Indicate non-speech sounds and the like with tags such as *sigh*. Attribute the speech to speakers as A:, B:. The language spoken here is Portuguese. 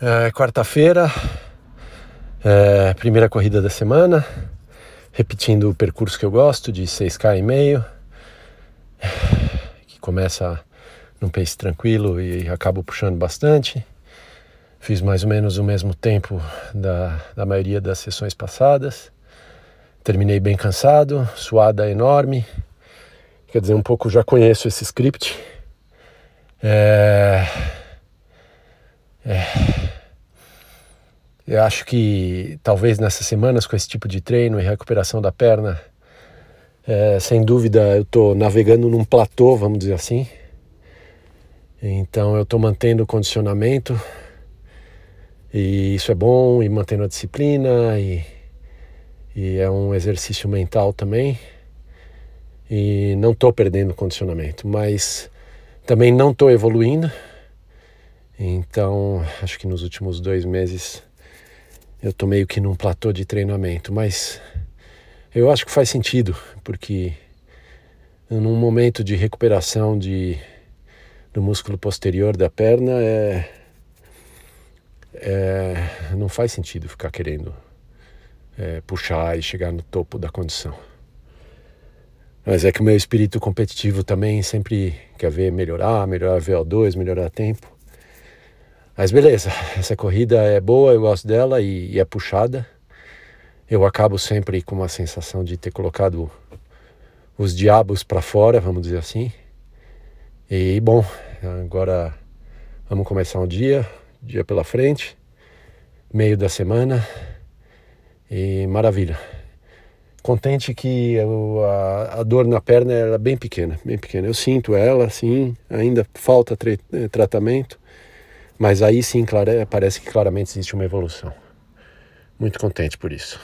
A: É, Quarta-feira, é, primeira corrida da semana, repetindo o percurso que eu gosto, de 6K e meio, que começa num pace tranquilo e acabo puxando bastante. Fiz mais ou menos o mesmo tempo da, da maioria das sessões passadas. Terminei bem cansado, suada enorme. Quer dizer, um pouco já conheço esse script. É... É... Eu acho que talvez nessas semanas com esse tipo de treino e recuperação da perna, é, sem dúvida eu estou navegando num platô, vamos dizer assim. Então eu estou mantendo o condicionamento e isso é bom e mantendo a disciplina e, e é um exercício mental também. E não estou perdendo o condicionamento, mas também não estou evoluindo. Então acho que nos últimos dois meses eu tô meio que num platô de treinamento, mas eu acho que faz sentido, porque num momento de recuperação de, do músculo posterior da perna, é, é, não faz sentido ficar querendo é, puxar e chegar no topo da condição. Mas é que o meu espírito competitivo também sempre quer ver melhorar, melhorar VO2, melhorar tempo. Mas beleza, *laughs* essa corrida é boa, eu gosto dela e, e é puxada. Eu acabo sempre com uma sensação de ter colocado os diabos para fora, vamos dizer assim. E bom, agora vamos começar um dia, dia pela frente, meio da semana e maravilha. Contente que eu, a, a, dor na perna é bem pequena, bem pequena. Eu sinto ela, sim, ainda falta tratamento, mas aí sim, parece que claramente existe uma evolução. Muito contente por isso.